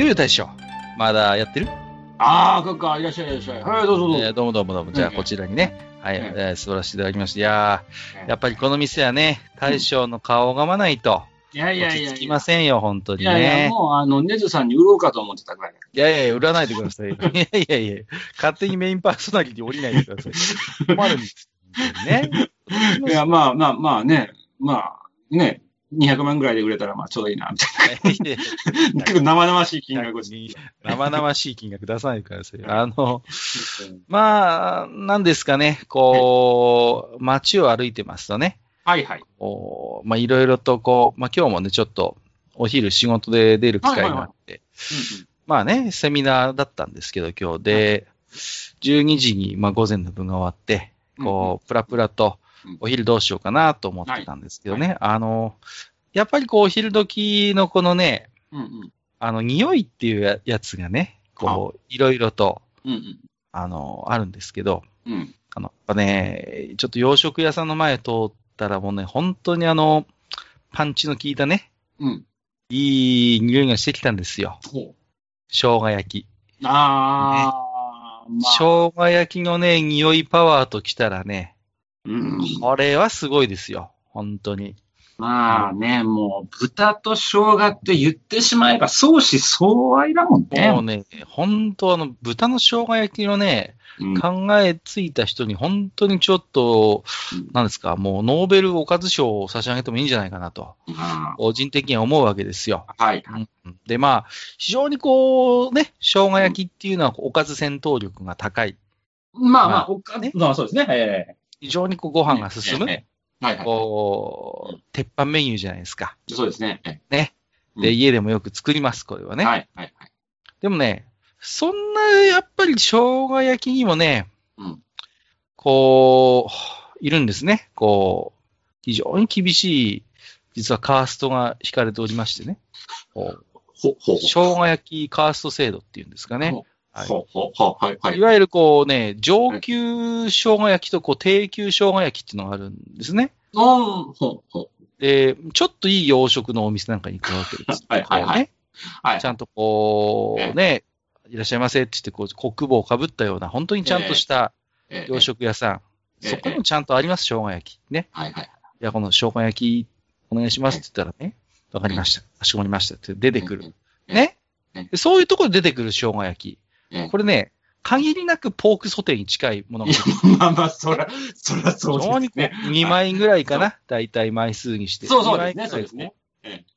ゆうゆう大将、まだやってる？ああ、そっか、いらっしゃい、いらっしゃい。はい、どうぞどうぞ。えーどうもどうもどうも。じゃあ、うんこちらにね、はい、うんえー座らせていただきまして。いややっぱりこの店はね、大将の顔を拝まないと、いやいや落いやいや。ち着きませんよ、本当にいやいや、ね。もう、あの、ネズさんに売ろうかと思ってたぐらいだ。いやいや売らないでくださいよ。いやいやいや、勝手にメインパーソナリティ降りないでください。困るんです。ね。いや、まあまあまあね、まあ、ね、200万ぐらいで売れたら、まあ、ちょうどいいな、みたいな。結構生々しい金額です。生々しい金額出さないでください。あの、まあ、なんですかね、こう、街を歩いてますとね、はいはい。こうまあ、いろいろとこう、まあ、今日もね、ちょっと、お昼仕事で出る機会があって、まあね、セミナーだったんですけど、今日で、12時に、まあ、午前の分が終わって、こう、プラプラとうん、お昼どうしようかなと思ってたんですけどね、あの、やっぱりこう、お昼時のこのね、うんうん。あの、匂いっていうややつがね、こう、いろいろと、うんうん。あの、あるんですけど、うん。あの、やっぱね、ちょっと洋食屋さんの前通ったらもうね、本当にあの、パンチの効いたね、うん。いい匂いがしてきたんですよ。ほ生姜焼き。う。ああ、まあ。生姜焼きのね、匂いパワーときたらね、うん。これはすごいですよ。本当に。まあね、もう、豚と生姜って言ってしまえば、相思相愛だもんね。もうね、本当あの、豚の生姜焼きのね、うん考えついた人に本当にちょっと、なんですか、もうノーベルおかず賞を差し上げてもいいんじゃないかなと、あ個人的には思うわけですよ。ーはい。うんで、まあ、非常にこう、ね、生姜焼きっていうのはおかず戦闘力が高い。まあままああ、おかねまあそうですね。え非常にこうご飯がえ進む、ええはいはい。こう、鉄板メニューじゃないですか。そうですね。えね。うんで、家でもよく作ります、これはね。えはいはいはい。でもね、そんな、やっぱり生姜焼きにもね、うんこう、いるんですね。こう、非常に厳しい、実はカーストが引かれておりましてね。こうほ、ほ、生姜焼きカースト制度っていうんですかね。はいほ、ほ、ほ、はいはいい。わゆるこうね、上級生姜焼きとこう低級生姜焼きっていうのがあるんですね。うん、ほ、ほ。で、ちょっといい洋食のお店なんかに行くわけです。はいはいはいはいち。ゃんとこええうね、いらっしゃいませって言って、こう、コック帽をかぶったような、本当にちゃんとしたええ洋食屋さん。ええそこにもちゃんとあります、生姜焼き。ね。はいはい。いや、この生姜焼き、お願いしますって言ったらね、わかりました。かしこまりましたって出てくる。ええ。ねそういうところで出てくる生姜焼き。ええこれね、限りなくポークソテーに近いものがまあまあ、そら、そらそうですね。2枚ぐらいかな、大体枚数にして。そうそうですね、そうですね。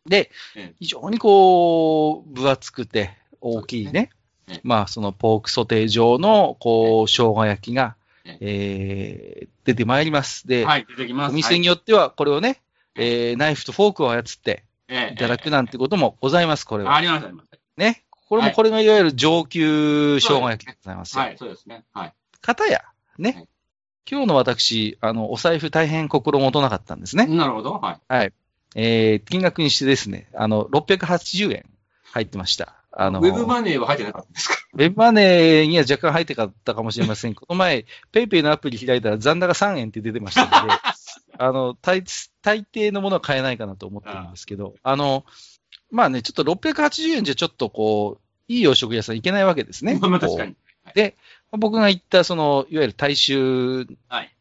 でええ、非常にこう、分厚くて大きいね。ええまあ、そのポークソテー状の、こう、生姜焼きがえ、えー、出てまいります。で、はい、出てきます。お店によっては、これをね、えー、ナイフとフォークを操ってはいいただくなんてこともございます、これは。ありました、ありましね。これも、はいこれがいわゆる上級生姜焼きでございますた。よ。はい、そうですね。はい。かたや、ねはい。今日の私、あの、お財布大変心もとなかったんですね。なるほど。はい。はい。えー、金額にしてですね、あの、680円入ってました。あの、ウェブマネーは入ってなかったんですか？ウェブマネーには若干入ってかったかもしれません。この前、ペイペイのアプリ開いたら残高3円って出てましたので、あの、大、大抵のものは買えないかなと思ってるんですけど、あの、まあね、ちょっと680円じゃちょっとこう、いい洋食屋さん行けないわけですね。まあまあ確かに。僕が行った、その、いわゆる大衆、はい。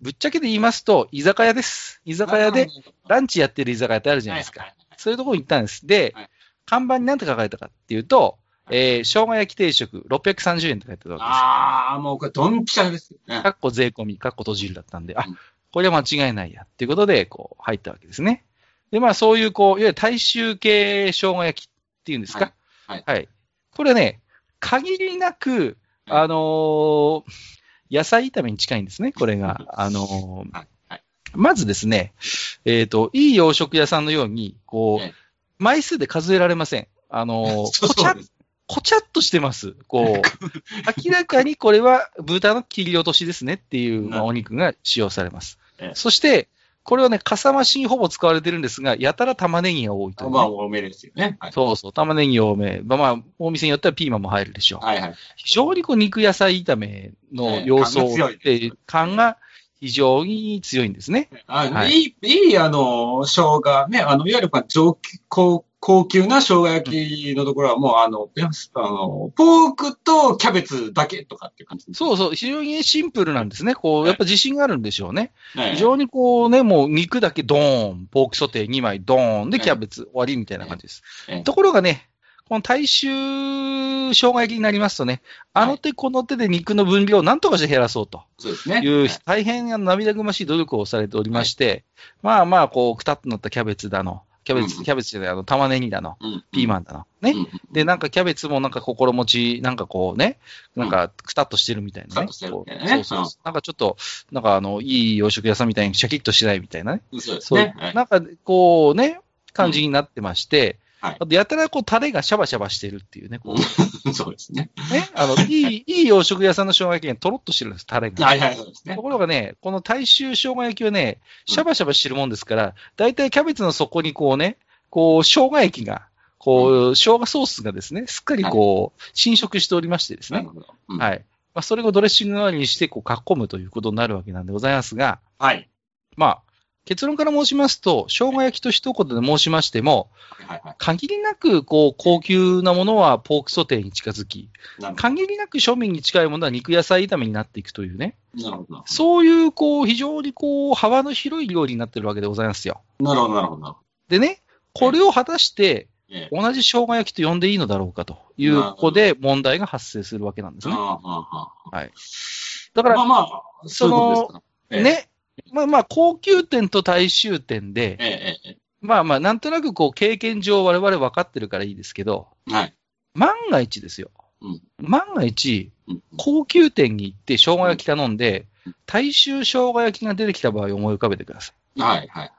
ぶっちゃけで言いますと、居酒屋です。居酒屋で、ランチやってる居酒屋ってあるじゃないですか。はいそういうところに行ったんです。で、はい看板に何て書かれたかっていうと、えー、生姜焼き定食630円って書いてあるわけです。ああ、もうこれ、ドンピシャですよね。かっこ税込み、かっこ閉じるだったんで、あうん、これは間違いないや、っていうことで、こう、入ったわけですね。で、まあ、そういう、こう、いわゆる大衆系生姜焼きっていうんですか？はいはい。これね、限りなく、はいあのー野菜炒めに近いんですね、これが。あのーはいはいまずですね、えっ、と、いい洋食屋さんのように、こう、ええ枚数で数えられません。あの、そうこちゃ。こちゃっとしてます。こう、明らかにこれは豚の切り落としですねっていう、まあ、お肉が使用されますええ。そして、これはね、かさ増しにほぼ使われてるんですが、やたら玉ねぎが多いというね、まあ、多めですよね。はい。そうそう、玉ねぎ多め。まあまあ、お店によってはピーマンも入るでしょう。はいはい。非常にこう肉野菜炒めの要素ええ感が強いっていう感が非常に強いんですね。あはいい、いい、あの、生姜ね、あの、いわゆるまあ上級高高級な生姜焼きのところはもう、あの、あの、ポークとキャベツだけとかっていう感じ。そうそう、非常にシンプルなんですね。こう、やっぱ自信があるんでしょうね。ね非常にこうね、もう肉だけドーン、ポークソテー2枚ドーンでキャベツ終わりみたいな感じですええ。ところがね、この大衆生姜焼きになりますとね、あの手この手で肉の分量を何とかして減らそうとそうですね。いう大変涙ぐましい努力をされておりまして、まあまあ、こう、くたっとなったキャベツだの、キャベツ、うん。キャベツじゃない、あの、玉ねぎだの、うん。ピーマンだの、ね。うん。で、なんかキャベツもなんか心持ち、なんかこうね、なんかくたっとしてるみたいなね。そうそう。なんかちょっと、なんかあの、いい洋食屋さんみたいにシャキッとしてないみたいなね。そうですそう、ね。はい。なんかこうね、感じになってまして、はいあとやたらこうタレがシャバシャバしてるっていうね、こう、そうですね。ね、あの、いい、いい洋食屋さんの生姜焼きがとろっとしてるんです、タレが。はいはい、そうですねと。ころがね、この大衆生姜焼きはね、シャバシャバしてるもんですから、だいたいキャベツの底にこうね、こう、生姜焼きが、こう、生姜ソースがですね、すっかりこう、侵食しておりましてですね。なるほど。うんはい。まあ、それをドレッシング代わりにして、こう、かっこむということになるわけなんでございますが、はい。まあ、結論から申しますと、生姜焼きと一言で申しましても、はいはい。限りなく、こう、高級なものはポークソテーに近づき、限りなく庶民に近いものは肉野菜炒めになっていくというね。そういう、こう、非常にこう、幅の広い料理になってるわけでございますよ。なるほど、なるほど。でね、これを果たして、ええ同じ生姜焼きと呼んでいいのだろうかという、ここで問題が発生するわけなんですね。はい。だから、まあまあ、そういうことですか。ええ。ね、まあまあ、高級店と大衆店で、ええ、ええ、まあまあ、なんとなくこう、経験上我々分かってるからいいですけど、ええ。はい。万が一ですよ。うん万が一、うん高級店に行って生姜焼き頼んでうん、大衆生姜焼きが出てきた場合思い浮かべてください。はい、はい。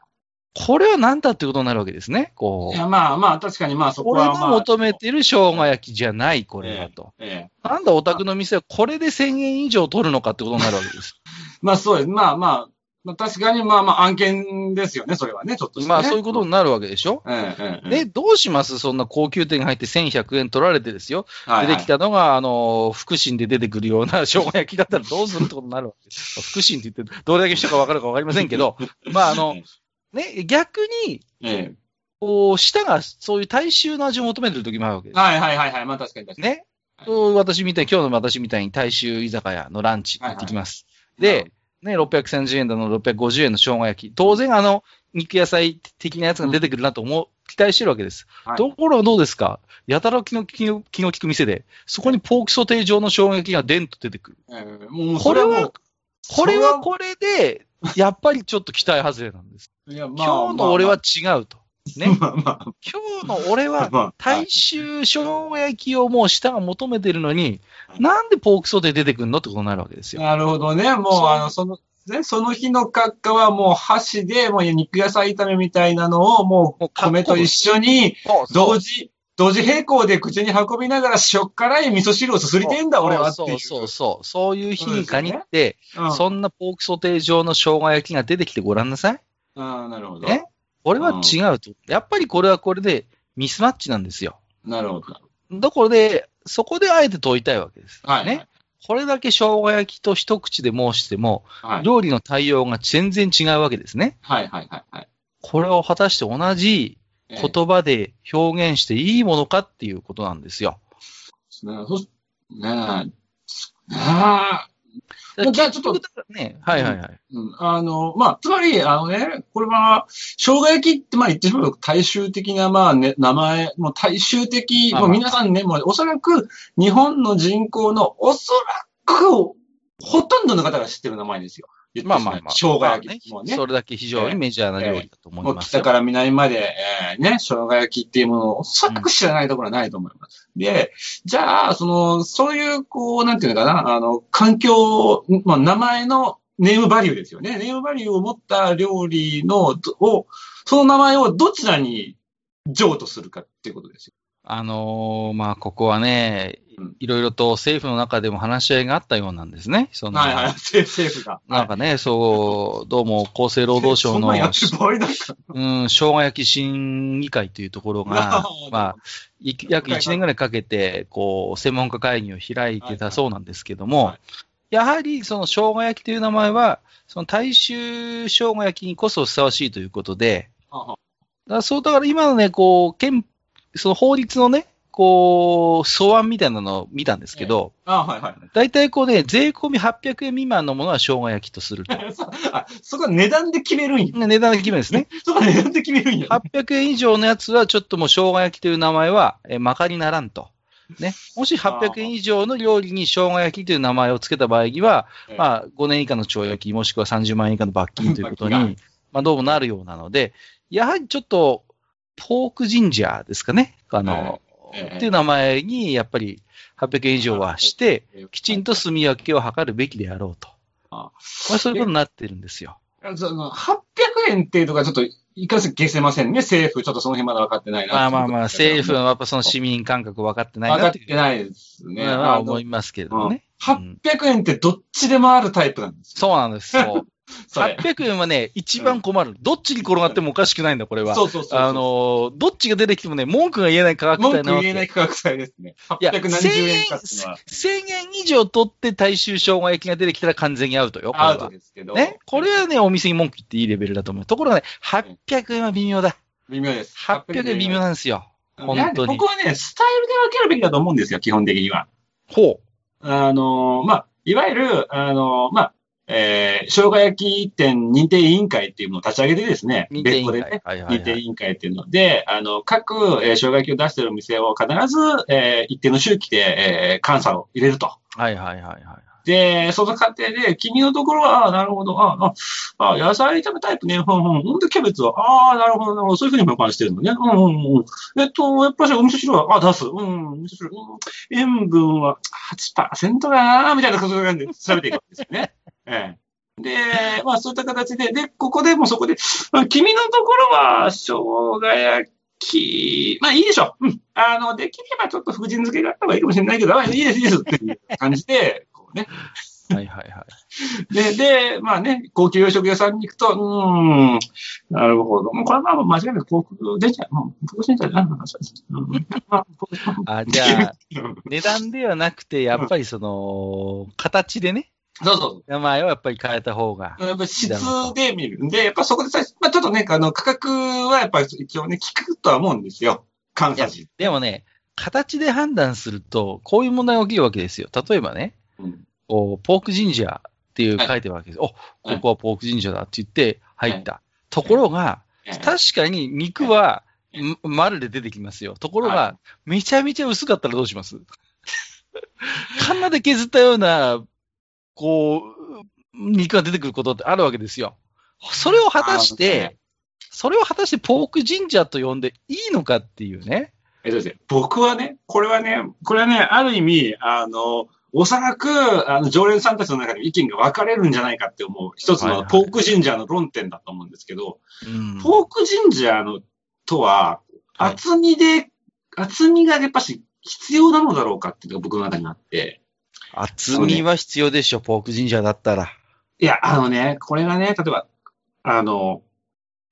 これは何だってことになるわけですね。こう。いや、まあまあ、確かにまあそこ俺はまあ。が求めてる生姜焼きじゃない、これはと。ええ。なんだ、お宅の店はこれで1000円以上取るのかってことになるわけです。まあそうです。まあまあ、まあ確かにまあまあ案件ですよね、それはね、ちょっとね、まあ、そういうことになるわけでしょ？ええ、ええ。で、どうします？そんな高級店に入って1100円取られてですよ？はい、出てきたのが、あの、福神で出てくるような 生姜焼きだったらどうするってことになるわけです。福神って言って、どれだけ人か分かるか分かりませんけど、まあ、あの、ね、逆に、ええ。こう、舌がそういう大衆の味を求めてる時もあるわけです。はいはいはいはい。まあ確かに確かに。ね。はい私みたいに、今日の私みたいに大衆居酒屋のランチ行ってきます。で、ね、630円だの、650円の生姜焼き。当然、あの、肉野菜的なやつが出てくるなと思う、期待してるわけです。はいところがどうですか？やたら気の気の気の利く店で、そこにポークソテー状の生姜焼きがデンと出てくる。ええもうこれはこれはこれで、やっぱりちょっと期待外れなんです。いやまあ今日の俺は違うと。ね。まあまあ、今日の俺は、まあ大衆生姜焼きをもう舌が求めてるのに、なんでポークソテー出てくるのってことになるわけですよ。なるほどね。もう、あの、その、ね、その日の閣下はもう箸で、もう肉野菜炒めみたいなのを、もう米と一緒に、同時、同時並行で口に運びながら塩辛い味噌汁をすすりてんだ、俺はっていう。そうそうそう。そういう日に限って、うんそんなポークソテー状の生姜焼きが出てきてごらんなさい。ああ、なるほど。ね俺は違うと。やっぱりこれはこれでミスマッチなんですよ。なるほど。だからで、そこであえて問いたいわけです。はい。ね。これだけ生姜焼きと一口で申しても、はい。料理の対応が全然違うわけですね。はい、はい、はい。はいこれを果たして同じええ言葉で表現していいものかっていうことなんですよ。ねそしねえ。ねえ。じゃあちょっとね、はいはいはい。うん。あの、まあ、つまり、あのね、これは、生姜焼きって、まあ言ってしまうと大衆的な、まあね、名前、もう大衆的、まあもう皆さんね、もうおそらく日本の人口のおそらく、ほとんどの方が知ってる名前ですよ。言ってしまあまあまあ。生姜焼き。まあねね。それだけ非常にメジャーな料理だと思もいうますよ。北から南まで、えーね、生姜焼きっていうものをおそらく知らないところはないと思います。で、じゃあ、その、そういう、こう、なんていうのかな、あの、環境、まあ、名前のネームバリューですよね。ネームバリューを持った料理の、どを、その名前をどちらに譲渡するかっていうことですよ。あのーまあ、ここはねうん、いろいろと政府の中でも話し合いがあったようなんですね。そのはいはい。政政府が。なんかね、そう、どうも厚生労働省のうん、生姜焼き審議会というところが、まあ、い約1年ぐらいかけて、こう、専門家会議を開いてたそうなんですけども、はいやはりその生姜焼きという名前は、その大衆生姜焼きにこそふさわしいということで、ら。だからそう、だから今のね、こう、憲、その法律のね、こう、素案みたいなのを見たんですけど、あはいはい。大体こうね、税込み800円未満のものは生姜焼きとすると。そあ、そこは値段で決めるんや。値段が決めるんですね。そこは値段で決めるんや。800円以上のやつは、ちょっともう生姜焼きという名前は、えー、まかにならんと。ね。もし800円以上の料理に生姜焼きという名前を付けた場合には、ええまあ、5年以下の懲役、もしくは30万円以下の罰金ということ罰に、まあ、どうもなるようなので、やはりちょっと、ポークジンジャーですかね。あの、ええっていう名前に、やっぱり800円以上はして、きちんと住み分けを図るべきであろうと。あまあ、そういうことになってるんですよ。その800円っていうのがちょっと、いかせ消せませんね、政府。ちょっとその辺まだ分かってないな。まあまあまあ、政府はやっぱその市民感覚分かってない分かってないですね。まあ思いますけれどもね。うん800円ってどっちでもあるタイプなんですよ。そうなんです。そう。それ800円はね、一番困る。どっちに転がってもおかしくないんだ、これは。そうそうそう。あのー、どっちが出てきてもね、文句が言えない価格帯文句なわけ。言えない価格帯ですね。いや、800 1000何十円円かっていうのは、1000円以上取って大衆生姜焼きが出てきたら完全にアウトよ、アウトは。ですけど。ね？これはね、お店に文句言っていいレベルだと思う。ところがね、800円は微妙だ。微妙です。800円微妙なんですよ。本当にここはね、スタイルで分けるべきだと思うんですよ、基本的には。ほあの、まあ、いわゆる、あの、まあ、えー、生姜焼き店認定委員会っていうのを立ち上げてですね。別個でね、はいはいはい。認定委員会っていうので、あの、各、えー、生姜焼きを出しているお店を必ず、えー、一定の周期で、えー、監査を入れると。はいはいはいはい。で、その過程で、君のところは、ああ、なるほど、ああ、ああ、野菜炒めタイプね、ほんほん、ほんでキャベツは、ああ、なるほど、なるほど、そういうふうに保管してるのね。うん、うん、うん。えっと、やっぱりお味噌汁は、ああ出す。うん、味噌汁、うん、塩分は8%かな、みたいなことで調べていくわけですよね。ええ。で、まあ、そういった形で、で、ここでもそこで、君のところは、生姜焼き、まあいいでしょう。うん。あの、できればちょっと福神漬けがあった方がいいかもしれないけど、あいいです、いいですっていう感じで、ね。はいはいはい。で、で、まあね、高級洋食屋さんに行くと、うーん、なるほど。もうこれはまあ間違いなく航空電車、もう航空電車じゃないああ、じゃあ、値段ではなくて、やっぱりその、形でね、そうそう。名前をやっぱり変えた方が。やっぱ質で見るんで、やっぱそこでさ、まあちょっとね、あの、価格はやっぱり一応ね、聞くとは思うんですよ。でもね、形で判断すると、こういう問題が起きるわけですよ。例えばね、うんこうポークジンジャーっていうはい書いてるわけです。はいお、ここはポークジンジャーだって言って入った。ところが、ええ確かに肉は、丸で出てきますよ。ところはが、めちゃめちゃ薄かったらどうします？カンナで削ったような、こう、肉が出てくることってあるわけですよ。それを果たしてね、それを果たしてポークジンジャーと呼んでいいのかっていうね。えっとですね、僕はね、これはね、これはね、ある意味、あの、おそらく、あの、常連さんたちの中で意見が分かれるんじゃないかって思う、一つはいはい。のポークジンジャーの論点だと思うんですけど、うん。ポークジンジャーのとは、はい厚みで、厚みがやっぱし必要なのだろうかっていうのが僕の中にあって、厚みは必要でしょ、ポークジンジャーだったら。いや、あのね、これがね、例えば、あの、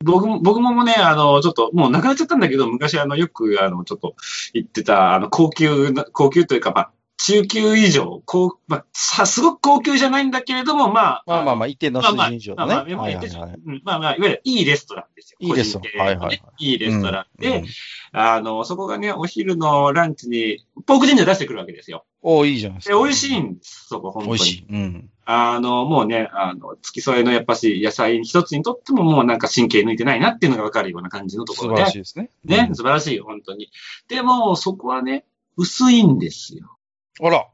僕も、僕もね、あの、ちょっと、もうなくなっちゃったんだけど、昔あの、よく、あの、ちょっと、言ってた、あの、高級な、高級というか、まあ、中級以上、高、まあ、さ、すごく高級じゃないんだけれども、まあ、まあまあまあ、一定の水準以上のね。まあまあ、はいまあはいはいうんまあまあ、いわゆるいいレストランですよ。いいレストランはいはいはいいいレストランで、うんあの、そこがね、お昼のランチに、ポークジンジャー出してくるわけですよ。おいいじゃないですで、か。美味しいんです、そこ、本当に。美味しい。うん。あの、もうね、あの、付き添いのやっぱし野菜一つにとってももうなんか神経抜いてないなっていうのがわかるような感じのところで。素晴らしいですね。ね、うん素晴らしいよ、本当に。でも、そこはね、薄いんですよ。あら。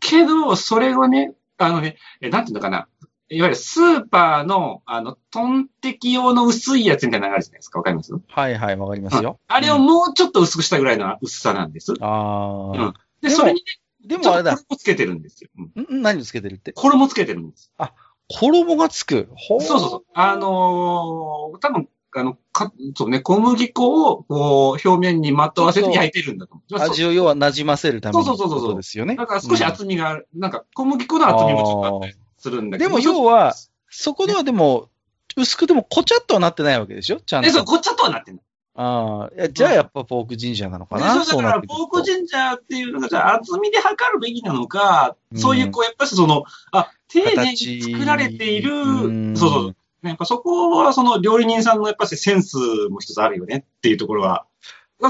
けど、それをね、あのね、えなんていうのかな。いわゆるスーパーの、あの、トンテキ用の薄いやつみたいなのがあるじゃないですか。わかります？はいはい、わかりますよ。あれをもうちょっと薄くしたぐらいの薄さなんです。ああ。で、でもそれにね、でもあれだ。衣つけてるんですよ。うんん？何をつけてるって？衣つけてるんです。衣がつく。ほそうそうそう。あのー多分、あの、か、そうね、小麦粉を、こう、表面にまとわせて焼いてるんだと。味を要は馴染ませるためにそうそうそうそうですよね。だから少し厚みがある、なんか小麦粉の厚みもちょっとあったりするんだけど。でも要は、そこではでも、薄くてもこちゃっとはなってないわけでしょ？ちゃんえ、そう、と。こっちゃとはなってんの。ああ、じゃあやっぱポークジンジャーなのかでなそうだから、ポークジンジャーっていうのが、じゃあ厚みで測るべきなのか、うんそういう、こう、やっぱりその、あ、丁寧に作られている、うんそうそう。ねやっぱそこは、その料理人さんのやっぱりセンスも一つあるよねっていうところは、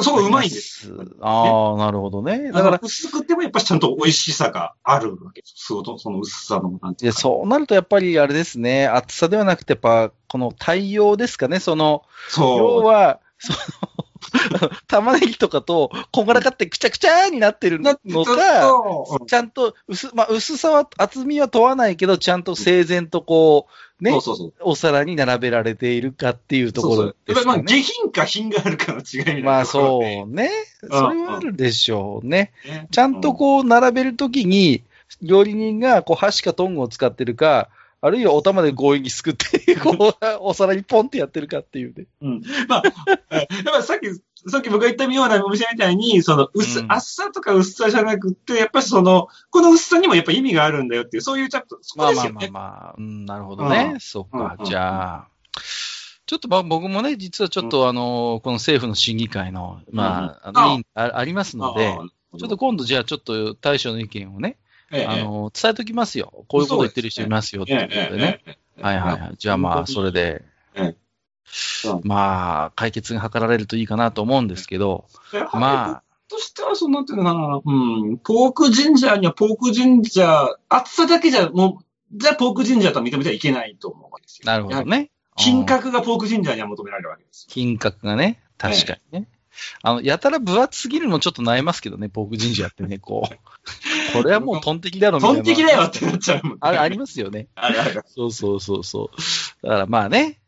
そこうまいんです。ああ、なるほどね。だか、らら、薄くてもやっぱりちゃんと美味しさがあるわけです。そのその薄さの、なんていうか。そうなるとやっぱりあれですね、厚さではなくて、やっぱ、この対応ですかね、その、要そう。は、その、玉ねぎとかと、こんがらかってくちゃくちゃになってるのか、そうちゃんと薄、まあ、薄さは、厚みは問わないけど、ちゃんと整然とこう、ねそう、そうそう。お皿に並べられているかっていうところそうそうですかね。やっぱりまあ、下品か品があるかの違いなまあそで。うね。それはあるでしょうね。ねちゃんとこう並べるときに、料理人がこう箸かトングを使ってるか、あるいはお玉で強引にすくって、こう、お皿にポンってやってるかっていうね。うん。まあ、やっぱりさっき、さっき僕が言ったようなお店みたいに、その薄、うん。厚さとか薄さじゃなくて、やっぱりその、この薄さにもやっぱ意味があるんだよっていう、そういうちょっと、そこまあまあですよね。まあまあ、うん、なるほどね。うん。そっか。うん。うん。じゃあ、ちょっとまあ僕もね、実はちょっとあの、この政府の審議会の、まあ、あの委員あ。ありますので、ああ。ちょっと、今度じゃあちょっと大将の意見をね、ええあの、伝えときますよ。こういうこと言ってる人いますよっていうことでね。。はいはいはい。じゃあまあ、それでまあ、解決が図られるといいかなと思うんですけど、ままあ、としては、その、なんていうのかな、うん、ポークジンジャーにはポークジンジャー、厚さだけじゃ、もう、じゃあポークジンジャーとは認めてはいけないと思うわけですよ。あ、なるほどね。品うん格がポークジンジャーには求められるわけですよ。品格がね、確かにね。あの、やたら分厚すぎるのちょっと悩ますけどね、ポークジンジャーってね、こう。これはもうトンテキだろ、みたいな。本的だよってなっちゃうもんね。あれ、ありますよね。あれあれ。そうそうそうそう。だからまあね、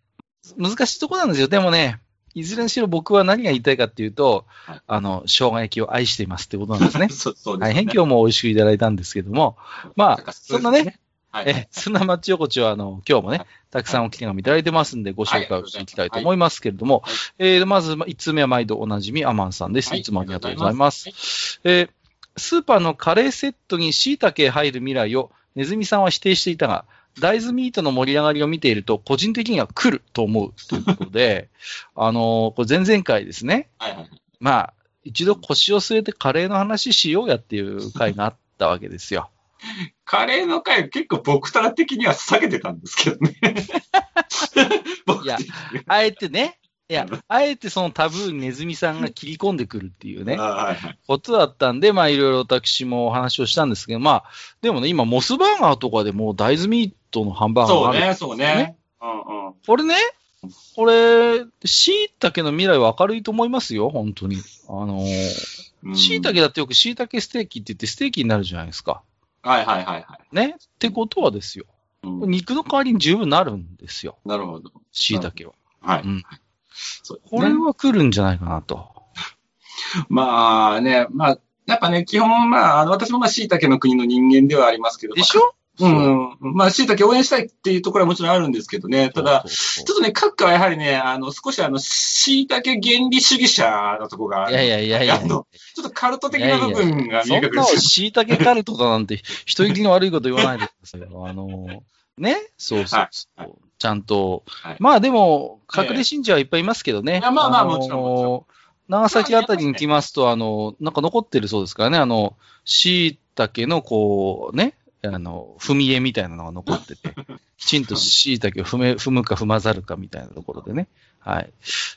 難しいとこなんですよ。でもね、いずれにしろ僕は何が言いたいかっていうと、はいあの、生姜焼きを愛していますってことなんですね そうそうです大変今日も美味しくいただいたんですけども、まあ、そんなね、はい。え、そんな町横丁は、あの、今日もねはい、たくさんお手紙いただいてますんで、ご紹介をしていきたいと思いますけれどもはい、えーまず、1つ目は毎度おなじみ、アマンさんです。はいいつもありがとうございます。えースーパーのカレーセットに椎茸入る未来を、ネズミさんは否定していたが、大豆ミートの盛り上がりを見ていると、個人的には来ると思うということで、あのーこれ前々回ですね、はいはい。まあ、一度腰を据えてカレーの話しようやっていう回があったわけですよ。カレーの回結構僕たら的には避けてたんですけどね。僕 いやあえてね、いや、あえてそのタブーにネズミさんが切り込んでくるっていうね。ことだったんで、まあいろいろ私もお話をしたんですけど、まあ、でもね、今モスバーガーとかでもう大豆ミートのハンバーガーがある。そうね、そうね。うんうん。これね、これ、椎茸の未来は明るいと思いますよ、本当に。あのうん椎茸だってよく椎茸ステーキって言ってステーキになるじゃないですか。はいはいはいはい。ね。ってことはですよ。うん肉の代わりに十分なるんですよ、なるほど。椎茸は。はい。うんそうこれは来るんじゃないかなと。まあね、まあ、やっぱね、基本、まあ、あの私もまあ、椎茸の国の人間ではありますけど。でしょ？うん。まあ、椎茸応援したいっていうところはもちろんあるんですけどね。ただ、ちょっとね、閣下はやはりね、あの、少しあの、椎茸原理主義者のとこがある。いやいやいやいやあの、ちょっとカルト的な部分が見え隠れてる。椎茸カルトだなんて、人聞きの悪いこと言わないでくださいよ。あの、ね？そうそうそう。はいちゃんと。はいまあでも、隠れ信者はいっぱいいますけどね。いやまあまあのもちろんもちろ長崎あたりに来ますと、あの、なんか残ってるそうですからね。あの、椎茸のこう、ね、あの、踏み絵みたいなのが残ってて、きちんと椎茸を踏め、踏むか踏まざるかみたいなところでね。はい。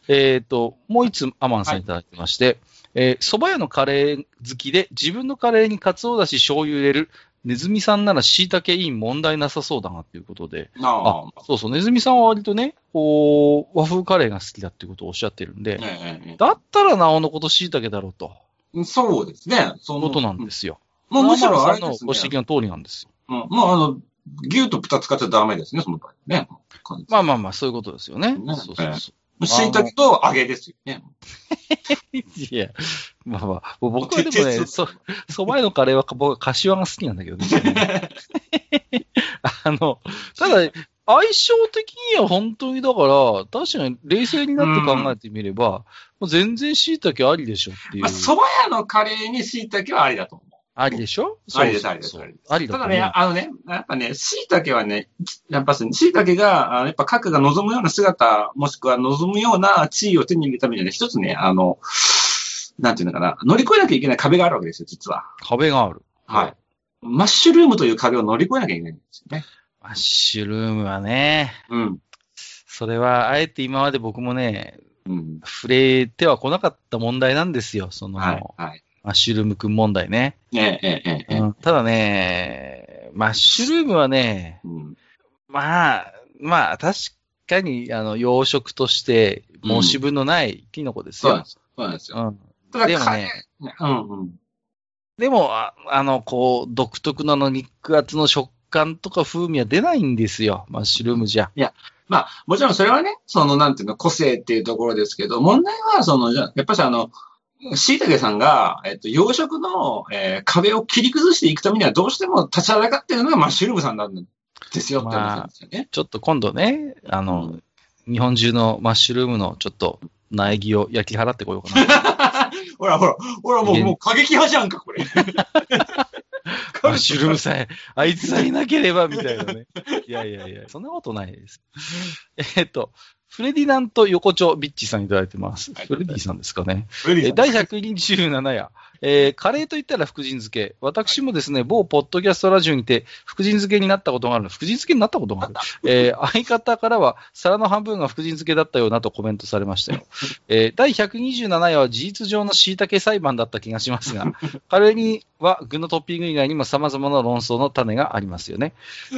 えっ、と、もう一つアマンさんいただいてまして、えー蕎麦屋のカレー好きで、自分のカレーにカツオだし醤油入れる、ネズミさんなら椎茸いい問題なさそうだなということで、ああ、そうそう、ネズミさんは割とね、こう、和風カレーが好きだっていうことをおっしゃってるんで、ええだったらなおのこと椎茸だろうと、ええそうですね。そのことなんですよ。もうむしろあれですね。ご指摘の通りなんですよ。うん。もうあの、牛と豚使っちゃダメですね、その場合ね。まあまあまあ、そういうことですよね。ねそうそうそ椎茸と揚げですよね。う。いや、まあまあ、僕はでもね、そ、蕎麦屋のカレーは僕は柏が好きなんだけどね。あの、ただ、相性的には本当にだから、確かに冷静になって考えてみれば、もう全然椎茸ありでしょっていう。まあ、蕎麦屋のカレーに椎茸はありだと思う。ありでしょ？ありですありですありでそうありだただね。あのね、やっぱね、椎茸はね、やっぱし、椎茸が、やっぱ核が望むような姿、もしくは望むような地位を手に入れるためにはね、一つね、あの、なんていうのかな、乗り越えなきゃいけない壁があるわけですよ、実は。壁がある。はい。マッシュルームという壁を乗り越えなきゃいけないんですよね。マッシュルームはね、うん。それは、あえて今まで僕もね、うん。触れては来なかった問題なんですよ。その、はい。はい。マッシュルームくん問題ね。ええ、ええ、ただね、マッシュルームはね、うん。まあ、まあ、確かに、あの、養殖として申し分のないキノコですよ。そうなんです。そうなんですよ。うん。でもね、うんうん。でも、ああの、こう、独特なの肉厚の食感とか風味は出ないんですよ、マッシュルームじゃ。まあ、もちろんそれはね、その、なんていうの、個性っていうところですけど、問題は、その、じゃあやっぱしあの、椎茸さんが、えっと、養殖の、えー壁を切り崩していくためには、どうしても立ちはだかっているのがマッシュルームさんなんですよって話なんですよね。ちょっと今度ね、あの、日本中のマッシュルームのちょっと苗木を焼き払ってこようかな。ほ らほら、ほらもう、もう過激派じゃんか、これ。マッシュルームさえ、あいつさえいなければ、みたいなね。いやいやいや、そんなことないです。えっと、フレディナント横丁ビッチさんいただいてます。はいフレディさんですかね。えー第127夜、えーカレーと言ったら福神漬け。私もですね、某ポッドキャストラジオにて福神漬けになったことがある。福神漬けになったことがある。えー相方からは皿の半分が福神漬けだったようなとコメントされましたよ。えー第127夜は事実上の椎茸裁判だった気がしますが、カレーには具のトッピング以外にも様々な論争の種がありますよね。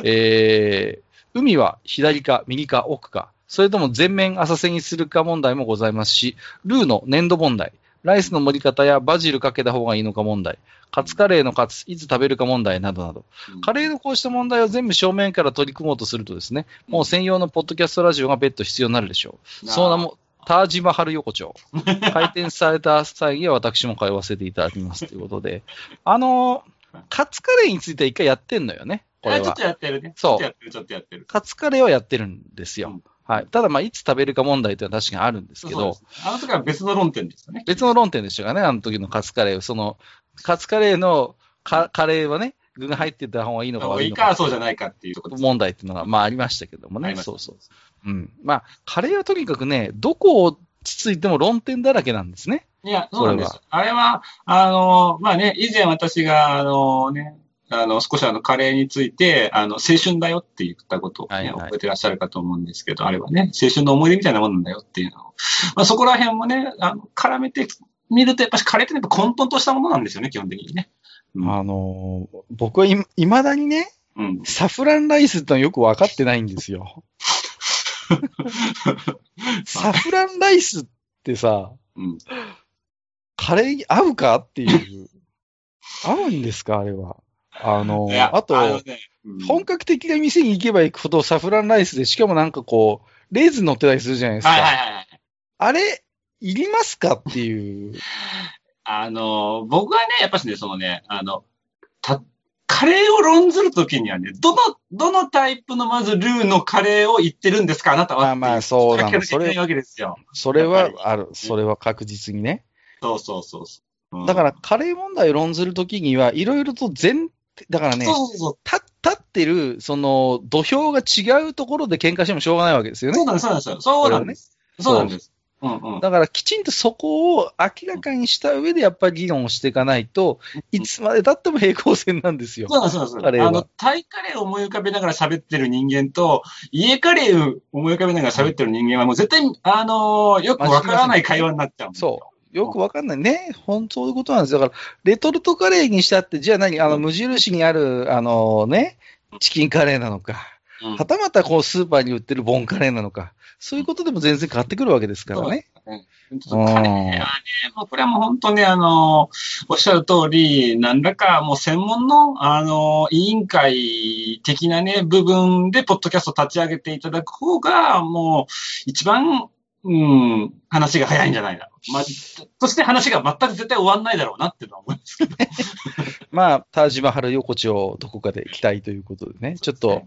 えー海は左か右か奥か、それとも全面浅瀬にするか問題もございますし、ルーの粘土問題、ライスの盛り方やバジルかけた方がいいのか問題、カツカレーのカツ、いつ食べるか問題などなど、カレーのこうした問題を全部正面から取り組もうとするとですね、もう専用のポッドキャストラジオが別途必要になるでしょう。その名も、タージマハル横丁。開店された際には私も通わせていただきますということで、あのーカツカレーについては一回やってんのよね、これはあちょっと。やってるね。そうちょっとやってる、ちょっとやってる。カツカレーはやってるんですよ。うんはい。ただ、まあ、いつ食べるか問題というのは確かにあるんですけどあの時は別の論点ですよね。別の論点でしたかね、あの時のカツカレー。その、カツカレーのカカレーはね、具が入ってた方がいいのか悪いのかいいか、そうじゃないかっていうとこ。問題っていうのが、まあありましたけどもね。そうそう。うん。まあ、カレーはとにかくね、どこをつついても論点だらけなんですね。いや、そうなんです。あれは、あの、まあね、以前私が、あのね、あの、少しあの、カレーについて、あの、青春だよって言ったことを、ねはいはい覚えてらっしゃるかと思うんですけど、あれはね、青春の思い出みたいなもんなんだよっていうのを、まあそこら辺もね、あの、絡めてみると、やっぱりカレーってやっぱ混沌としたものなんですよね、基本的にね。うんあのー僕はい、いまだにね、うん。サフランライスってのはよく分かってないんですよ。サフランライスってさ、うん。カレーに合うかっていう。合うんですかあれは。あのあと、のねうん本格的な店に行けば行くほどサフランライスで、しかもなんかこう、レーズン乗ってたりするじゃないですか。はいはいはい。あれ、いりますかっていう。あの、僕はね、やっぱしね、そのね、あの、た、カレーを論ずるときにはね、どの、どのタイプのまずルーのカレーを言ってるんですかあなたは。まあまあそうなのかけなきゃいけないわけですよ。それはある。それは確実にね。そうそうそうそう。うんだから、カレー問題を論ずるときには、いろいろと全、だからねそう、そうそう。立立ってる、その、土俵が違うところで喧嘩してもしょうがないわけですよねそう。なんです、そうなんですよ。そうなんです。そうなんです。うんうん。だから、きちんとそこを明らかにした上で、やっぱり議論をしていかないと、いつまで経っても平行線なんですよ。そうなんです、そうなんです。カレーはあの、タイカレーを思い浮かべながら喋ってる人間と、家カレーを思い浮かべながら喋ってる人間はもう絶対、あのーよくわからない会話になっちゃうんですよ。そう。よくわかんない。ね。本当そういうことなんですよ。だから、レトルトカレーにしたって、じゃあ何？あの、無印にある、あのね、チキンカレーなのか、うん。はたまたこう、スーパーに売ってるボンカレーなのか、そういうことでも全然変わってくるわけですからね。カレーはね、もうこれはもう本当ね、あの、おっしゃる通り、何らかもう専門の、あの、委員会的なね、部分で、ポッドキャスト立ち上げていただく方が、もう、一番、うん、話が早いんじゃないだろう。まあ、そして話が全く絶対終わんないだろうなっていうのは思いますけど。まあ、タージマハル横丁をどこかで行きたいということでね。ちょっと、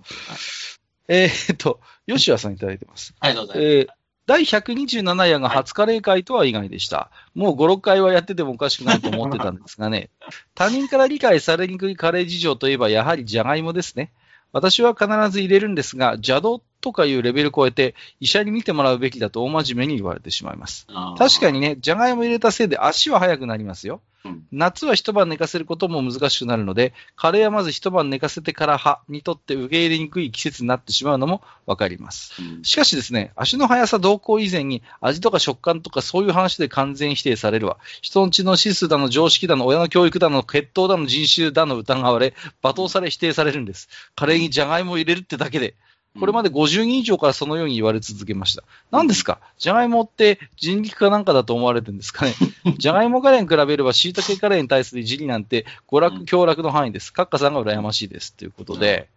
えーっと、吉谷さんいただいてます。ありがとうございます。えー第127夜が初カレー会とは意外でした。もう5、6回はやっててもおかしくないと思ってたんですがね。他人から理解されにくいカレー事情といえばやはりジャガイモですね。私は必ず入れるんですが、邪道とかいうレベル超えて医者に見てもらうべきだと大真面目に言われてしまいます。確かに。にね、じゃがいも入れたせいで足は速くなりますよ。うん夏は一晩寝かせることも難しくなるので、カレーはまず一晩寝かせてから葉にとって受け入れにくい季節になってしまうのもわかります。うんしかしですね、足の速さ動向以前に味とか食感とかそういう話で完全否定されるわ。人の知の指数だの常識だの親の教育だの血統だの人種だの疑われ、罵倒され否定されるんです。カレーにじゃがいもを入れるってだけで。これまで50人以上からそのように言われ続けました。何ですか？じゃがいもって人力かなんかだと思われてるんですかね？じゃがいもカレーに比べれば椎茸カレーに対するいじりなんて娯楽、享楽の範囲です。カッカさんが羨ましいです。ということで。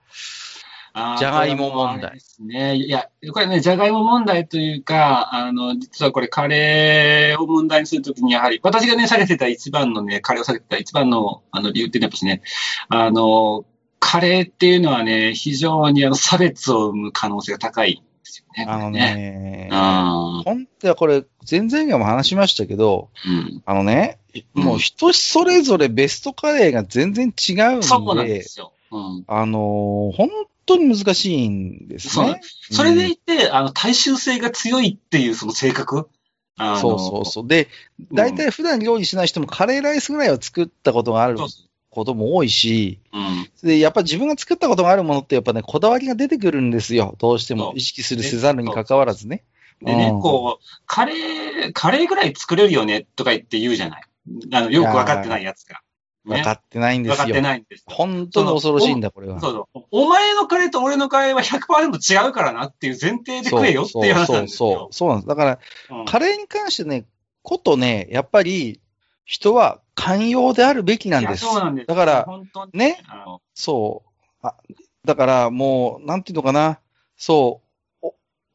あーじゃがいも問題ですね。いや、これね、じゃがいも問題というか、あの、実はこれカレーを問題にするときに、やはり、私がね、下げてた一番のね、カレーを下げてた一番の、あの、理由っていうのはやっぱしね、あの、カレーっていうのはね、非常にあの、差別を生む可能性が高いんですよね。あのね、あ本当はこれ、前々回も話しましたけど、うん。あのね、うんもう人それぞれベストカレーが全然違うんで、そうなんですよ。うん。あのー本当に難しいんですそうね。それでいて、あの、大衆性が強いっていうその性格？そうそうそう。で、うん大体普段料理しない人もカレーライスぐらいは作ったことがあるそうそことも多いし、う。うん。で、やっぱ自分が作ったことがあるものってやっぱね、こだわりが出てくるんんですよ。どうしてそうも意識するせざるに関わらずね。でね、うんこう、カレー、カレーぐらい作れるよねとか言って言うじゃない。あの、よくわかってないやつが。ね分かってないんですよわかって。ないんですよ。本当に恐ろしいんだ、これは。そうそう。お前のカレーと俺のカレーは100%違うからなっていう前提で食えよっていう話なんですよそうそう。そうなんです。だから、うんカレーに関してね、ことね、やっぱり人は寛容であるべきなんです。そうなんです。だからね、そう。あだからもう、なんていうのかな、そう、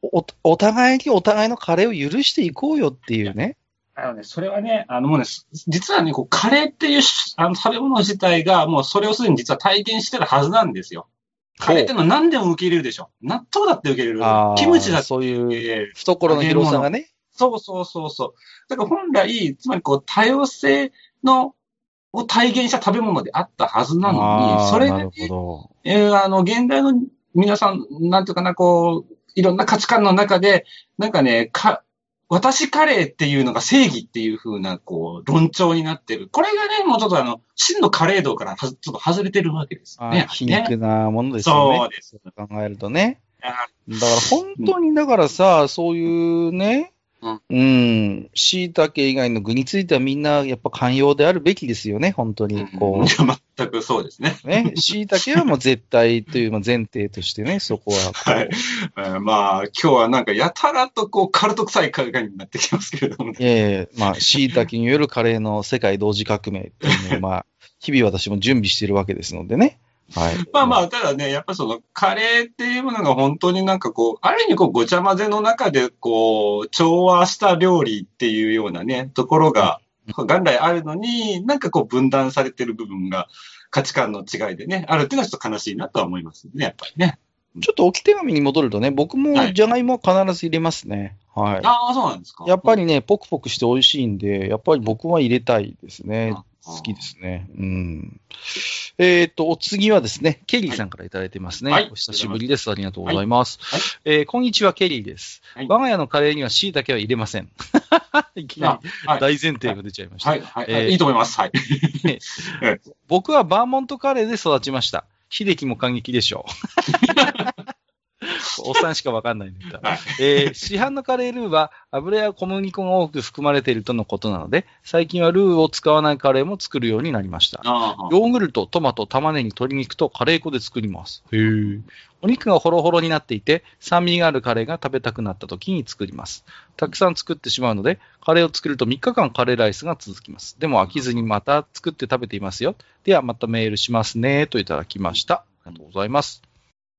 お、おお互いにお互いのカレーを許していこうよっていうね。あのね、それはね、あのもうね、実はね、こう、カレーっていうあの食べ物自体が、もうそれをすでに実は体現してるはずなんですよ。カレーってのは何でも受け入れるでしょ。納豆だって受け入れるキムチだってそういう。懐の広さがね。そうそうそうそう。だから本来、つまりこう、多様性の、を体現した食べ物であったはずなのに、それ。えーあの、現代の皆さん、なんていうかな、こう、いろんな価値観の中で、なんかね、か、私カレーっていうのが正義っていう風な、こう、論調になってる。これがね、もうちょっとあの、真のカレー道からはちょっと外れてるわけですよね。皮肉なものですよね。そうです考えるとね。だから本当に、だからさ、そういうね、うんうん、椎茸以外の具についてはみんなやっぱ寛容であるべきですよね、本当に。こいや全くそうですね。う、ね、椎茸はもう絶対というまあ前提としてね、そこはこう。はい。えーまあ、今日はなんかやたらとこう、カルト臭い会話になってきますけれどもね。ええまあ、椎茸によるカレーの世界同時革命っていうのを、まあ、日々私も準備しているわけですのでね。はい。まあまあ、ただね、やっぱそのカレーっていうものが本当になんかこう、ある意味こうごちゃ混ぜの中でこう、調和した料理っていうようなね、ところが元来あるのに、なんかこう分断されてる部分が価値観の違いでね、あるっていうのはちょっと悲しいなとは思いますね、やっぱりね。ちょっと置き手紙に戻るとね、僕もはいじゃがいもは必ず入れますね。はい。ああ、そうなんですか。やっぱりね、ポクポクして美味しいんで、やっぱり僕は入れたいですねあ。好きですね。うん。えっ、と、お次はですね、ケリーさんからいただいてますね。はいお久しぶりです。ありがとうございます。はいえーこんにちは、ケリーです。はい我が家のカレーには椎茸は入れません。いきなりはい。大前提が出ちゃいました。はい、はい、えーいいと思います。はい。僕はバーモントカレーで育ちました。秀樹も感激でしょう。おっさんしかわかんないえー市販のカレールーは油や小麦粉が多く含まれているとのことなので、最近はルーを使わないカレーも作るようになりました。ヨーグルト、トマト、玉ねぎ、鶏肉とカレー粉で作ります。へーお肉がホロホロになっていて、酸味があるカレーが食べたくなった時に作ります。たくさん作ってしまうので、カレーを作ると3日間カレーライスが続きます。でも飽きずにまた作って食べていますよ。ではまたメールしますね。といただきました。ありがとうございます。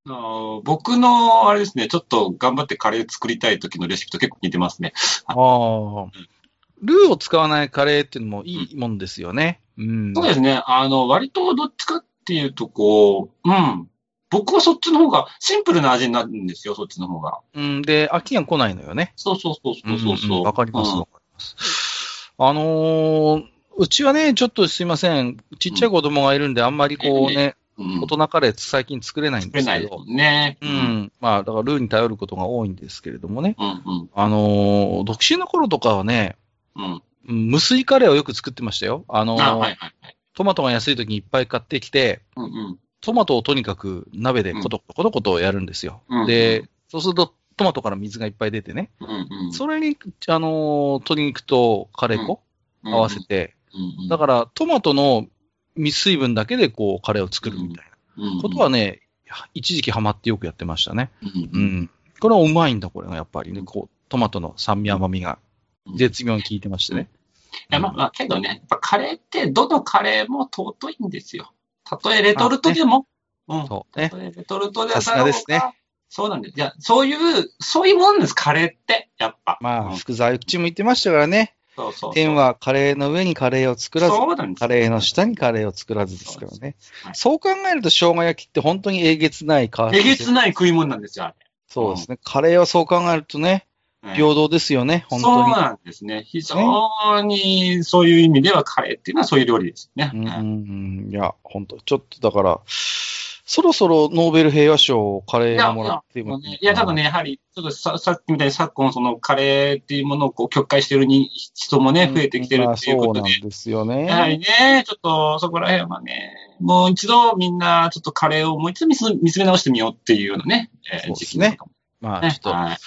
あの僕の、あれですね、ちょっと頑張ってカレー作りたい時のレシピと結構似てますね。ああ。ルーを使わないカレーっていうのもいいもんですよね。うん。そうですね。あの、割とどっちかっていうと、こう、うん。僕はそっちの方が、シンプルな味になるんですよ、そっちの方が。うん、で、飽きが来ないのよね。そうそうそうそうそうそう。んんわかります、うんわかります。あのーうちはね、ちょっとすいません。ちっちゃい子供がいるんで、あんまりこうね、うん。大人カレー最近作れないんですけどね。う。ん。まあ、だからルーに頼ることが多いんですけれどもね。うんうん。あのー独身の頃とかはね、うん。うん無水カレーをよく作ってましたよ。あのーあ、はいはいはい。トマトが安い時にいっぱい買ってきて、うんうん。トマトをとにかく鍋でコトコトコトコトやるんですよ。うんで、そうするとトマトから水がいっぱい出てね。うんうん。それに、あのー鶏肉とカレー粉うん合わせて、うんうん。だからトマトの水水分だけでこうカレーを作るみたいらなことはね、一時期ハマってよくやってましたね。うん。これはうまいんだ、これがやっぱりね。こう、トマトの酸味甘みがうん絶妙に効いてましてね。いや、まあまあ、けどね、やっぱカレーって、どのカレーも尊いんですよ。たとえレトルトでも。うん。そうねた。とえレトルトでさすがですね。そうなんです。いや、そういう、そういうもんです、カレーって。やっぱ。まあ、うん福沢諭吉も言ってましたからね。そうそうそう。天はカレーの上にカレーを作らず、カレーの下にカレーを作らずですからね。はいそう考えると生姜焼きって本当にえげつないカレー。えげつない食い物なんですよ、あそうですね。カレーはそう考えるとね、れ。平等ですよね、本当に。そうなんですね。非常に、そういう意味ではカレーっていうのはそういう料理ですね。うんうん、いや、本当ちょっとだから、そろそろノーベル平和賞カレーをもらってもいや、ただね、やはり、ちょっとささっきみたいに昨今、そのカレーっていうものをこう曲解してるに人もね、増えてきてるっていうことでまあ、そうなんですよね。やはりね、ちょっとそこら辺はね、もう一度みんなちょっとカレーをもう一度見つ見つめ直してみようっていうようなね、えーそうですね時期なのかもまあ、ねちょっと、はい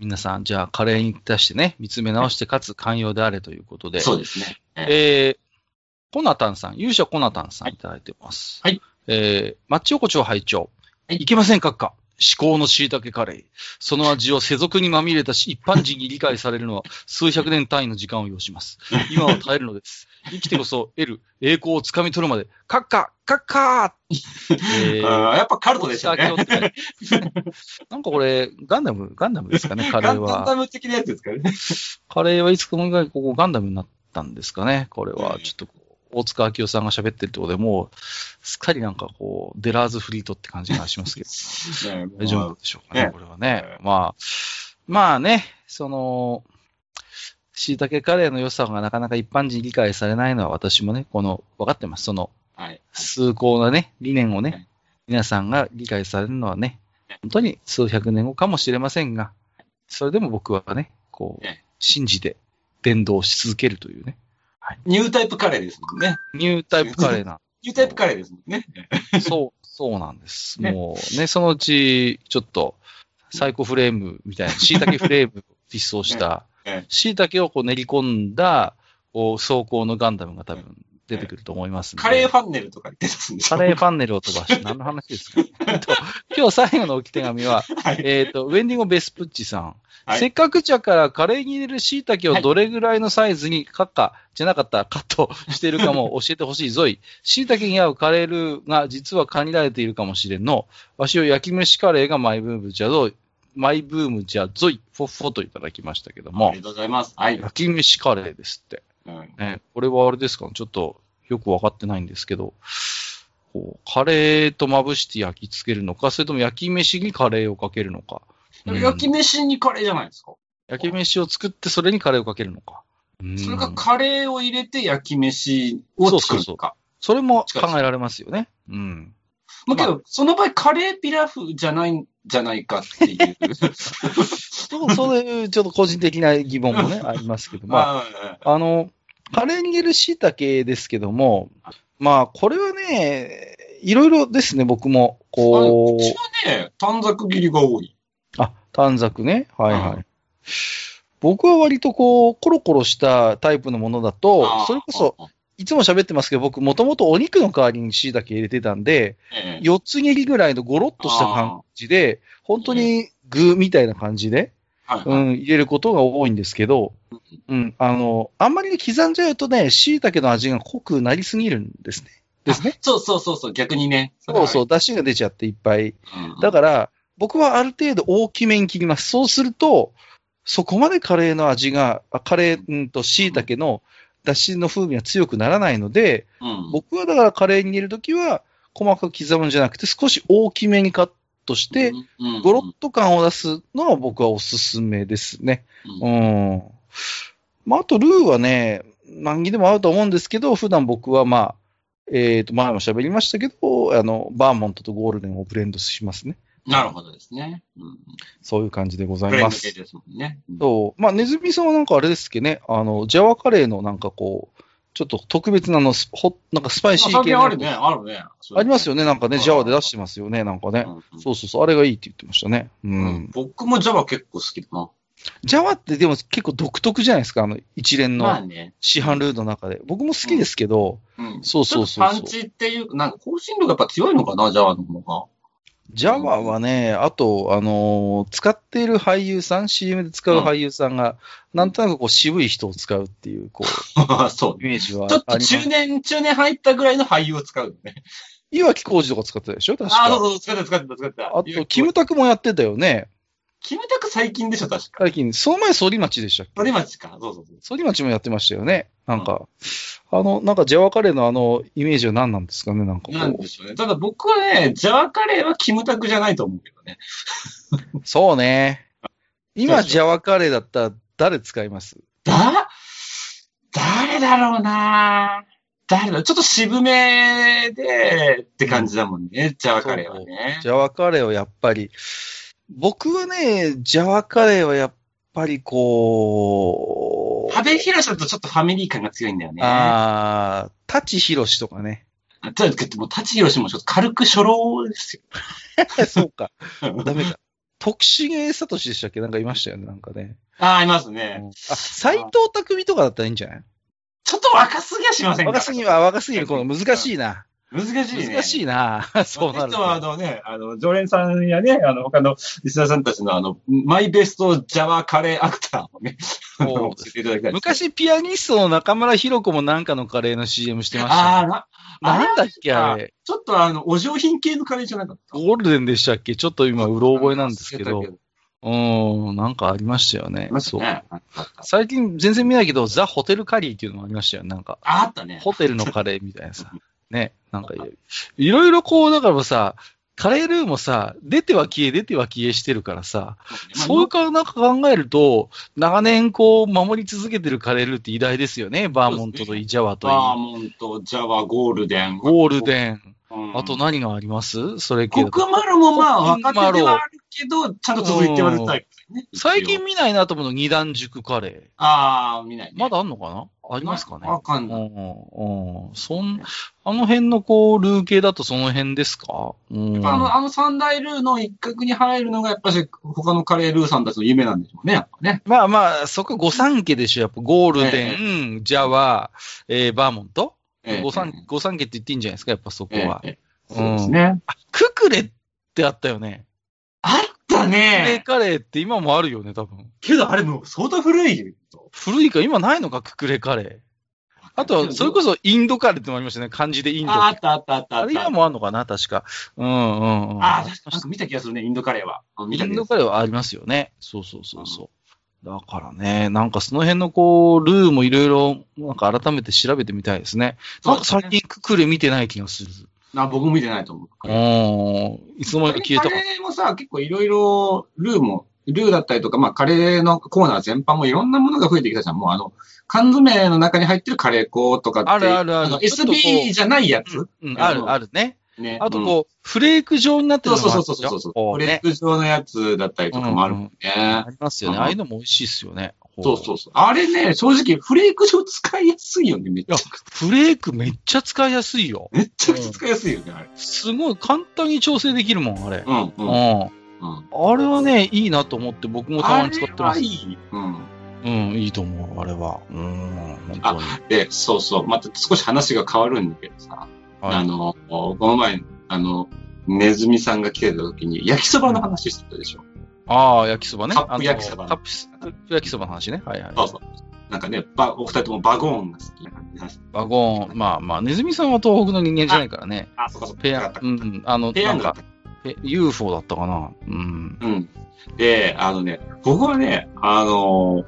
皆さん、じゃあ、カレーに対してね、見つめ直して、かつ寛容であれということで。そうですね。えーえー、コナタンさん、勇者コナタンさんはいいただいてます。はい。えー、マッチ横丁拝聴はいいけませんかっか至高の椎茸カレー。その味を世俗にまみれたし、一般人に理解されるのは数百年単位の時間を要します。今は耐えるのです。生きてこそ得る栄光をつかみ取るまで、カッカカッカーえーやっぱカルトでしたね。なんかこれ、ガンダム、ガンダムですかね、カレーガンガンダは。ム的なやつですからね。カレーはいつかもう一回ここガンダムになったんですかね、これはう。んちょっとこう、大塚明夫さんが喋ってるってことで、もう、すっかりなんかこう、デラーズフリートって感じがしますけど、ね大丈夫でしょうかね、ねこれはねえ。まあ、まあね、その、椎茸カレーの良さがなかなか一般人に理解されないのは私もね、この、分かってます。その、はい。崇高なね、理念をねはい、皆さんが理解されるのはねはい、本当に数百年後かもしれませんが、それでも僕はね、こうはい、信じて伝道し続けるというね、ニュータイプカレーですもんね。ニュータイプカレーな、ニュータイプカレーですもんね。そう、そうなんです。ねもうね、そのうち、ちょっと、サイコフレームみたいな、椎茸フレーム実装した ええ、椎茸をこう練り込んだ、こう、走行のガンダムが多分出てくると思いますカレーファンネルとか出てすんでしょカレーパネルを飛ばして、何の話ですか、えっと今日最後の置き手紙は、はい。えっ、と、ウェンディンゴ・ベスプッチさん。はいせっかくじゃからカレーに入れる椎茸をどれぐらいのサイズにカッカ、じゃなかったカットしているかも 教えてほしいぞい。椎茸に合うカレールーが実は限られているかもしれんの。わしを焼き蒸しカレーがマイブームじゃぞい。マイブームじゃぞい。フォッフォといただきましたけどあもりが。とうございます。はい。焼き蒸しカレーですって。うんね、これはあれですか？ちょっとよくわかってないんですけど、こうカレーとまぶして焼き付けるのか、それとも焼き飯にカレーをかけるのか？うん焼き飯にカレーじゃないですか？焼き飯を作ってそれにカレーをかけるのか？うんそれがカレーを入れて焼き飯を作るのか？それも考えられますよね。うん。まあけど、その場合カレーピラフじゃないんじゃないかっていう。そうそういうちょっと個人的な疑問もね、ありますけど、まあ、まあの、カレーに入れる椎茸ですけども、まあ、これはね、いろいろですね、僕も。あ、こうちう、はね、短冊切りが多い。あ、短冊ね。はいはい。うん僕は割とこう、コロコロしたタイプのものだとそれこそ、、いつも喋ってますけど、僕もともとお肉の代わりに椎茸入れてたんで、ええ4つ切りぐらいのゴロッとした感じで、本当に具みたいな感じで、はいはいうん、入れることが多いんですけど、うん、あの、あんまりね、刻んじゃうとね、椎茸の味が濃くなりすぎるんですね。ですね。そうそうそうそう、逆にね。そうそう、出汁が出ちゃっていっぱい。うん。だから、僕はある程度大きめに切ります。そうすると、そこまでカレーの味が、あカレーうんと椎茸の出汁の風味が強くならないので、うん、僕はだからカレーに入れるときは、細かく刻むんじゃなくて、少し大きめにカットして、うんゴロッと感を出すのは僕はおすすめですね。うん。まあ、あと、ルーはね、何にでも合うと思うんですけど、普段僕はまあ、えっ、と、前も喋りましたけど、あの、バーモントとゴールデンをブレンドしますね。なるほどですね。うんそういう感じでござブいます。レンド系ですもんね。うんそう。まあ、ネズミさんはなんかあれですけどね、あの、ジャワカレーのなんかこう、ちょっと特別なあの、スホなんかスパイシー最系の近あるね、あるね。ありますよね、なんかね、うんジャワで出してますよね、なんかね。そうそうそう、あれがいいって言ってましたね。う。うんん僕も Java 結構好きだな。ジャワってでも結構独特じゃないですか、あの、一連の。市販ルーの中で。僕も好きですけど、うんそうそうそうパンチっていう、なんか更新力やっぱ強いのかな、Java の方が。ジャワはね、あと、あのー使っている俳優さん、CM で使う俳優さんが、なんとなくこう渋い人を使うっていう、こう、そう。イメージはちょっと。中年、中年入ったぐらいの俳優を使うね。岩城浩二とか使ってたでしょ確ああ、そうか。そう、使ってた、使ってた、使ってた。あと、キムタクもやってたよね。キムタク最近でしょ、確か。最近、その前、反町でしたっけ？鳥町か。そうそうそう。反町もやってましたよね。なんか、あの、なんか、ジャワカレーのあの、イメージは何なんですかねなんかこなんう。でしょうね。ただ僕はね、ジャワカレーはキムタクじゃないと思うけどね。そうね。今、ジャワカレーだったら誰使います？だ、誰だろうな誰だちょっと渋めでって感じだもんね、ジャワカレーはね。ジャワカレーはやっぱり、僕はね、ジャワカレーはやっぱりこう、阿部寛だとちょっとファミリー感が強いんだよね。あー、舘ひろしとかね。とにかくもう、舘ひろしもちょっと軽く初老ですよ。そうか。ダメか。徳重聡でしたっけ？なんかいましたよね、なんかね。ああ、いますね。あ、斎藤匠とかだったらいいんじゃない？ちょっと若すぎはしませんか？若すぎは、若すぎる。この難しいな。難しいね。難しいな。そうなる人はあと。のね、あの、常連さんやね、あの、他のリスナーさんたちのあの、マイベストジャワカレーアクターをね、教えていただきたい。昔、ピアニストの中村弘子もなんかのカレーの CM してましたああ、ね。な、なんだっけ、あれ。ちょっとあの、お上品系のカレーじゃなかった？ゴールデンでしたっけ？ちょっと今、うろ覚えなんですけど。うーん、なんかありましたよねあり。ましたそう。最近全然見ないけど、ザ・ホテルカリーっていうのもありましたよ。なんか、あったね。ホテルのカレーみたいなさ。ね。なんかいろいろ、こう、だからさ、カレールーもさ、出ては消え、出ては消えしてるからさ、そういうかなんか考えると、長年こう、守り続けてるカレールーって偉大ですよね。バーモントといい、ジャワといい。バーモント、ジャワ、ゴールデン。ゴールデン。うんあと何があります？それ系だとコクマロもまあ、若手ではあるけど、ちゃんと続いてはるタイプね。最近見ないなと思うの、二段熟カレー。ああ、見ないね。まだあんのかな？ありますかね？わかんない。うんうん。そん、あの辺のこう、ルー系だとその辺ですか？うん。あの、あの三大ルーの一角に入るのが、やっぱし、他のカレールーさんたちの夢なんでしょうね、やっぱね。まあまあ、そこ御三家でしょ。やっぱゴールデン、ジャワ、えー、バーモント？ええ御三、御三家って言っていいんじゃないですか、やっぱそこは。ええそうですね。ククレってあったよね。あったククレね。カレーって今もあるよね、多分。けどあれもう相当古いよ。古いか、今ないのか、ククレカレー。あとは、それこそインドカレーってのもありましたね。漢字でインド。ああったあったあったああれ。今もあんのかな確か。うんうんうん。ああ、確か見た気がするね、インドカレーは。インドカレーはありますよね。そうそうそうそう。だからね、なんかその辺のこう、ルーもいろいろ、なんか改めて調べてみたいですね。なんか最近ククレ見てない気がする。あ僕も見てないと思う。うん。いつの間にか消えたかカ。レーもさ、結構いろいろ、ルーも、ルーだったりとか、まあ、カレーのコーナー全般もいろんなものが増えてきたじゃん。もうあの、缶詰の中に入ってるカレー粉とかって。あるあるある SB じゃないやつ、うん、うんあるあるね。ね。あとこう、フレーク状になってるそうのもあるそうそうそうそう。フレーク状のやつだったりとかもあるもんね。ありますよね。うんああいうのも美味しいですよね。そうそうそう。あれね、正直、フレーク状使いやすいよね、めっちゃいや。フレークめっちゃ使いやすいよ。めっちゃくちゃ使いやすいよね、あれ。すごい簡単に調整できるもん、あれ。うん、う。うんん、うん。あれはね、いいなと思って僕もたまに使ってますあれ。はいい。うん。うん、いいと思う、あれは。うん、本当に。で、そうそう。また少し話が変わるんだけどさ。はいあの、この前、あの、ネズミさんが来てた時に、焼きそばの話してたでしょ。ああ、焼きそばね。カップ焼きそばカップ焼きそばの話ね。はいはい。そうそう。なんかね、ばお二人ともバゴーンが好きな感じ話ワゴン、まあまあ、ネズミさんは東北の人間じゃないからね。あ、そうかそうか。ペアうんうん、あの、ペヤングだっなんか、え UFO だったかな。うん。うん。で、あのね、僕はね、あの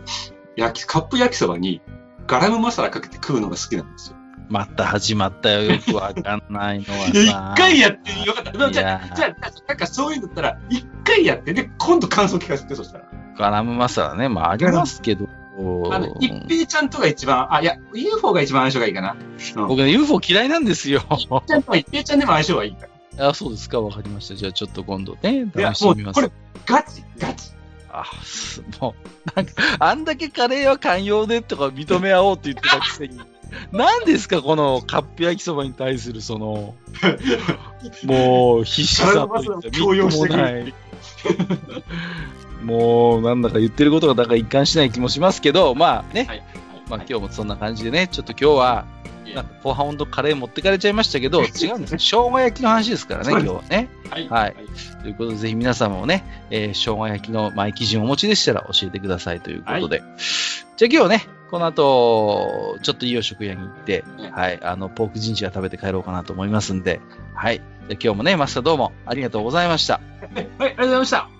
焼き、カップ焼きそばにガラムマサラかけて食うのが好きなんですよ。また始まったよ。よくわかんないのはさ。一回やってよかった。じゃあ、じゃあ、なんかそういうんだったら、一回やって、で、今度感想聞かせて、そしたら。ガラムマサラね。まあ、ありますけど。あの、一平ちゃんとが一番、あ、いや、UFO が一番相性がいいかな。うん。僕ね、UFO 嫌いなんですよ。ちゃんと一平ちゃんでも相性がいいから。あ、そうですか。わかりました。じゃあちょっと今度ね、試、してみます。これ、ガチ、ガチ。あ、すもう、なんか、あんだけカレーは寛容でとか認め合おうって言ってたくせに、何ですか、このカップ焼きそばに対するその、もう、必死さといない。もう、なんだか言ってることがだから一貫しない気もしますけど、まあね、はい。まあ今日もそんな感じでね、ちょっと今日は、なんか後半ほんとカレー持ってかれちゃいましたけど、違うんですよ。生姜焼きの話ですからね、今日はね。はい。はいということで、ぜひ皆様もね、えー、生姜焼きの前基準をお持ちでしたら教えてくださいということで。じゃあ今日ね、この後、ちょっといいお食屋に行って、ねはい、あの、ポークジンジャー食べて帰ろうかなと思いますんで、はい。今日もね、マスターどうもありがとうございました。はい、ありがとうございました。